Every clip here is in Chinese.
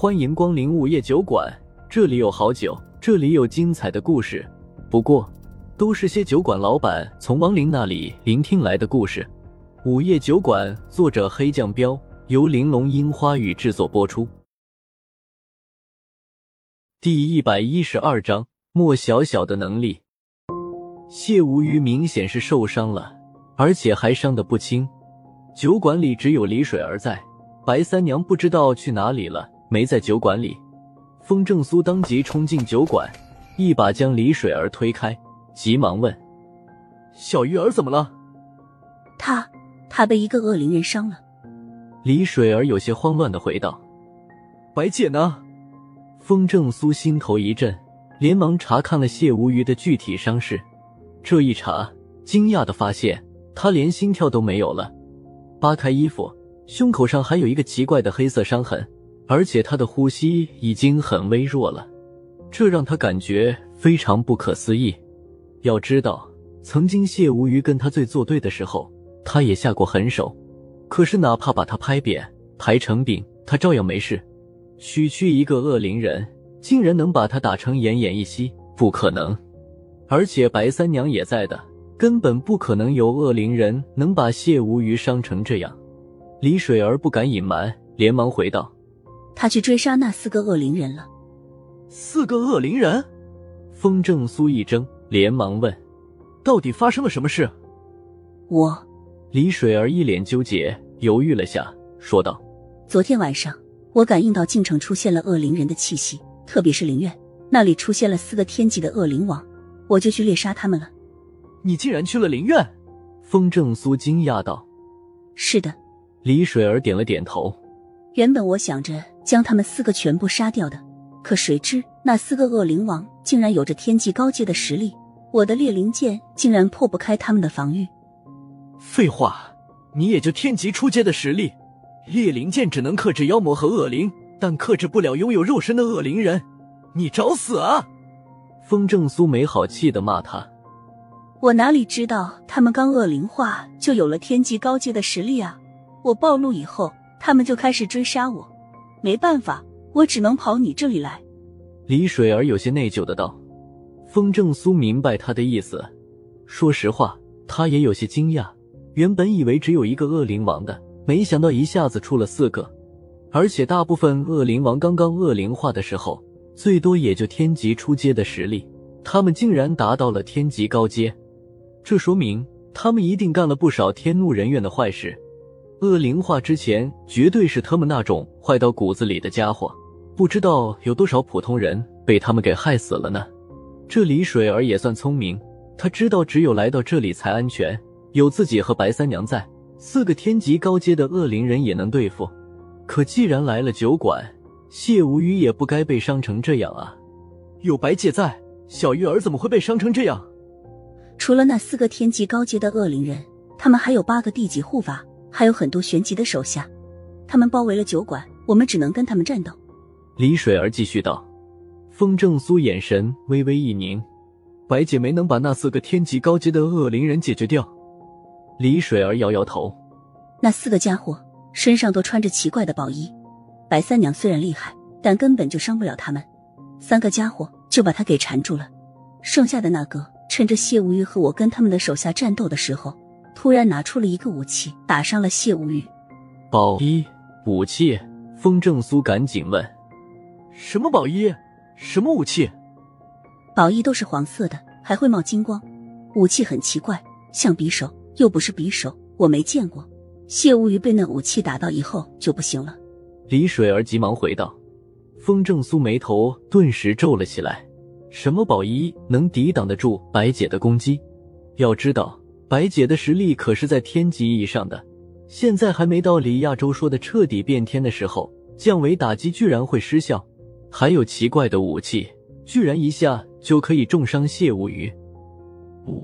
欢迎光临午夜酒馆，这里有好酒，这里有精彩的故事。不过，都是些酒馆老板从亡灵那里聆听来的故事。午夜酒馆，作者黑酱标，由玲珑樱花雨制作播出。第一百一十二章：莫小小的能力。谢无虞明显是受伤了，而且还伤得不轻。酒馆里只有李水儿在，白三娘不知道去哪里了，没在酒馆里。风正苏当即冲进酒馆，一把将李水儿推开，急忙问：“小鱼儿怎么了？”“他，他被一个恶灵人伤了。”李水儿有些慌乱的回道。“白姐呢？”风正苏心头一震，连忙查看了谢无虞的具体伤势。这一查，惊讶的发现他连心跳都没有了。扒开衣服，胸口上还有一个奇怪的黑色伤痕，而且他的呼吸已经很微弱了，这让他感觉非常不可思议。要知道，曾经谢无虞跟他最作对的时候，他也下过狠手，可是哪怕把他拍扁、拍成饼，他照样没事。区区一个恶灵人，竟然能把他打成奄奄一息，不可能！而且白三娘也在的。根本不可能有恶灵人能把谢无虞伤成这样。李水儿不敢隐瞒，连忙回道：“他去追杀那四个恶灵人了。”四个恶灵人？风正苏一怔，连忙问：“到底发生了什么事？”我，李水儿一脸纠结，犹豫了下，说道：“昨天晚上，我感应到京城出现了恶灵人的气息，特别是灵院那里出现了四个天级的恶灵王，我就去猎杀他们了。”你竟然去了灵院？风正苏惊讶道：“是的。”李水儿点了点头。原本我想着将他们四个全部杀掉的，可谁知那四个恶灵王竟然有着天际高阶的实力，我的猎灵剑竟然破不开他们的防御。废话，你也就天级初阶的实力，猎灵剑只能克制妖魔和恶灵，但克制不了拥有肉身的恶灵人，你找死啊！风正苏没好气的骂他。我哪里知道他们刚恶灵化就有了天级高阶的实力啊！我暴露以后，他们就开始追杀我，没办法，我只能跑你这里来。李水儿有些内疚的道。风正苏明白他的意思，说实话，他也有些惊讶。原本以为只有一个恶灵王的，没想到一下子出了四个，而且大部分恶灵王刚刚恶灵化的时候，最多也就天级初阶的实力，他们竟然达到了天级高阶。这说明他们一定干了不少天怒人怨的坏事。恶灵化之前，绝对是他们那种坏到骨子里的家伙。不知道有多少普通人被他们给害死了呢？这李水儿也算聪明，他知道只有来到这里才安全，有自己和白三娘在，四个天级高阶的恶灵人也能对付。可既然来了酒馆，谢无虞也不该被伤成这样啊！有白姐在，小玉儿怎么会被伤成这样？除了那四个天级高阶的恶灵人，他们还有八个地级护法，还有很多玄级的手下。他们包围了酒馆，我们只能跟他们战斗。李水儿继续道。风正苏眼神微微一凝，白姐没能把那四个天级高阶的恶灵人解决掉。李水儿摇摇头。那四个家伙身上都穿着奇怪的宝衣，白三娘虽然厉害，但根本就伤不了他们。三个家伙就把他给缠住了，剩下的那个。趁着谢无虞和我跟他们的手下战斗的时候，突然拿出了一个武器，打伤了谢无虞。宝衣武器？风正苏赶紧问：“什么宝衣？什么武器？”宝衣都是黄色的，还会冒金光。武器很奇怪，像匕首，又不是匕首，我没见过。谢无虞被那武器打到以后就不行了。李水儿急忙回道。风正苏眉头顿时皱了起来。什么宝衣能抵挡得住白姐的攻击？要知道，白姐的实力可是在天级以上的，现在还没到李亚洲说的彻底变天的时候，降维打击居然会失效。还有奇怪的武器，居然一下就可以重伤谢无虞。呜！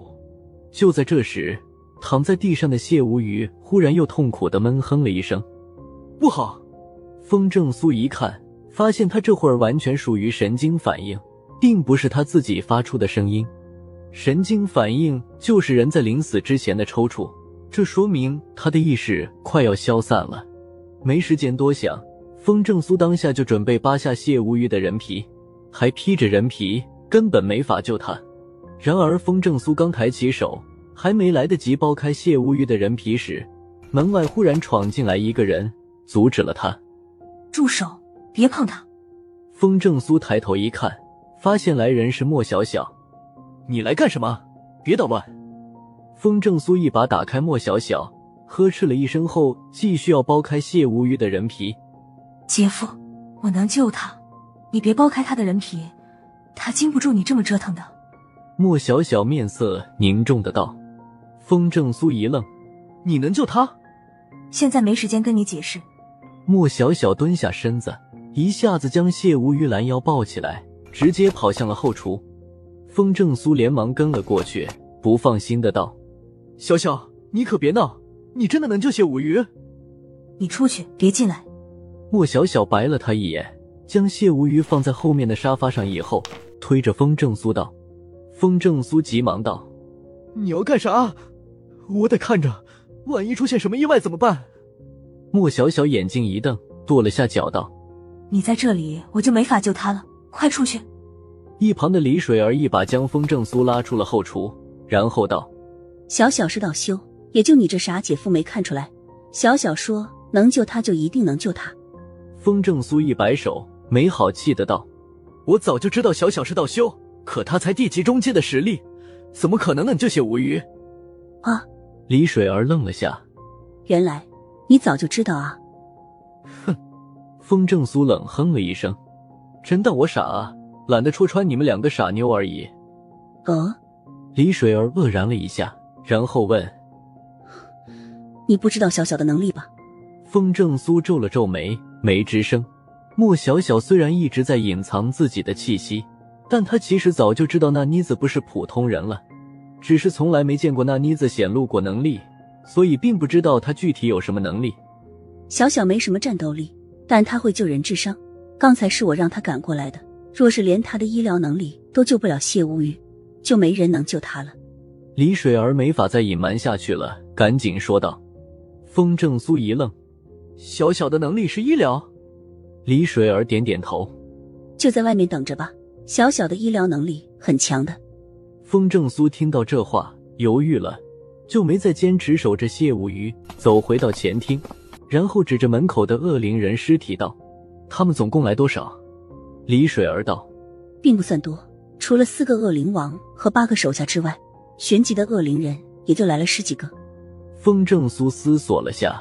就在这时，躺在地上的谢无虞忽然又痛苦的闷哼了一声：“不好！”风正苏一看，发现他这会儿完全属于神经反应。并不是他自己发出的声音，神经反应就是人在临死之前的抽搐，这说明他的意识快要消散了。没时间多想，风正苏当下就准备扒下谢无虞的人皮，还披着人皮，根本没法救他。然而风正苏刚抬起手，还没来得及剥开谢无虞的人皮时，门外忽然闯进来一个人，阻止了他。住手！别碰他！风正苏抬头一看，发现来人是莫小小。你来干什么？别捣乱！风正苏一把打开莫小小，呵斥了一声后，继续要剥开谢无虞的人皮。姐夫，我能救他，你别剥开他的人皮，他经不住你这么折腾的。莫小小面色凝重的道。风正苏一愣：“你能救他？”现在没时间跟你解释。莫小小蹲下身子。一下子将谢无虞拦腰抱起来，直接跑向了后厨。风正苏连忙跟了过去，不放心的道：“小小，你可别闹，你真的能救谢无虞？你出去，别进来。”莫小小白了他一眼，将谢无虞放在后面的沙发上以后，推着风正苏道：“风正苏急忙道：你要干啥？我得看着，万一出现什么意外怎么办？”莫小小眼睛一瞪，跺了下脚道。你在这里，我就没法救他了。快出去！一旁的李水儿一把将风正苏拉出了后厨，然后道：“小小是道修，也就你这傻姐夫没看出来。小小说能救他，就一定能救他。”风正苏一摆手，没好气的道：“我早就知道小小是道修，可他才地级中阶的实力，怎么可能能救谢无虞？”啊！李水儿愣了下，原来你早就知道啊！哼。风正苏冷哼了一声：“真当我傻啊？懒得戳穿你们两个傻妞而已。”哦，李水儿愕然了一下，然后问：“你不知道小小的能力吧？”风正苏皱了皱眉，没吱声。莫小小虽然一直在隐藏自己的气息，但她其实早就知道那妮子不是普通人了，只是从来没见过那妮子显露过能力，所以并不知道她具体有什么能力。小小没什么战斗力。但她会救人治伤，刚才是我让她赶过来的。若是连他的医疗能力都救不了谢无虞，就没人能救他了。李水儿没法再隐瞒下去了，赶紧说道。风正苏一愣：“小小的能力是医疗？”李水儿点点头：“就在外面等着吧，小小的医疗能力很强的。”风正苏听到这话，犹豫了，就没再坚持守着谢无虞，走回到前厅。然后指着门口的恶灵人尸体道：“他们总共来多少？”李水儿道：“并不算多，除了四个恶灵王和八个手下之外，玄级的恶灵人也就来了十几个。”风正苏思索了下，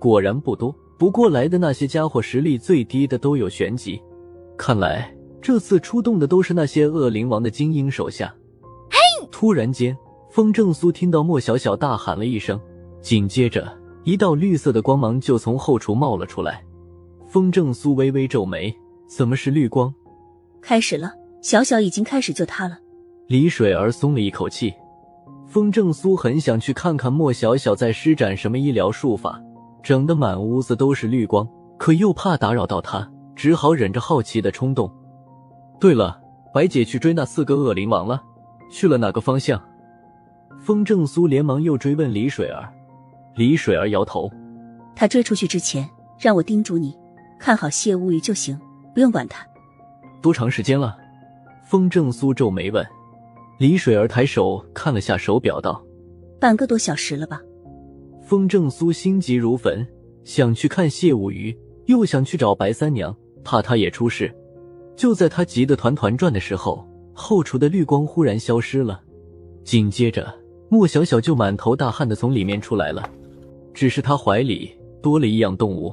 果然不多。不过来的那些家伙实力最低的都有玄级，看来这次出动的都是那些恶灵王的精英手下。嘿！突然间，风正苏听到莫小小大喊了一声，紧接着。一道绿色的光芒就从后厨冒了出来，风正苏微微皱眉：“怎么是绿光？”开始了，小小已经开始救他了。李水儿松了一口气。风正苏很想去看看莫小小在施展什么医疗术法，整得满屋子都是绿光，可又怕打扰到他，只好忍着好奇的冲动。对了，白姐去追那四个恶灵王了，去了哪个方向？风正苏连忙又追问李水儿。李水儿摇头，他追出去之前让我叮嘱你，看好谢无虞就行，不用管他。多长时间了？风正苏皱眉问。李水儿抬手看了下手表，道：“半个多小时了吧。”风正苏心急如焚，想去看谢无鱼，又想去找白三娘，怕她也出事。就在他急得团团转的时候，后厨的绿光忽然消失了，紧接着莫小小就满头大汗的从里面出来了。只是他怀里多了一样动物。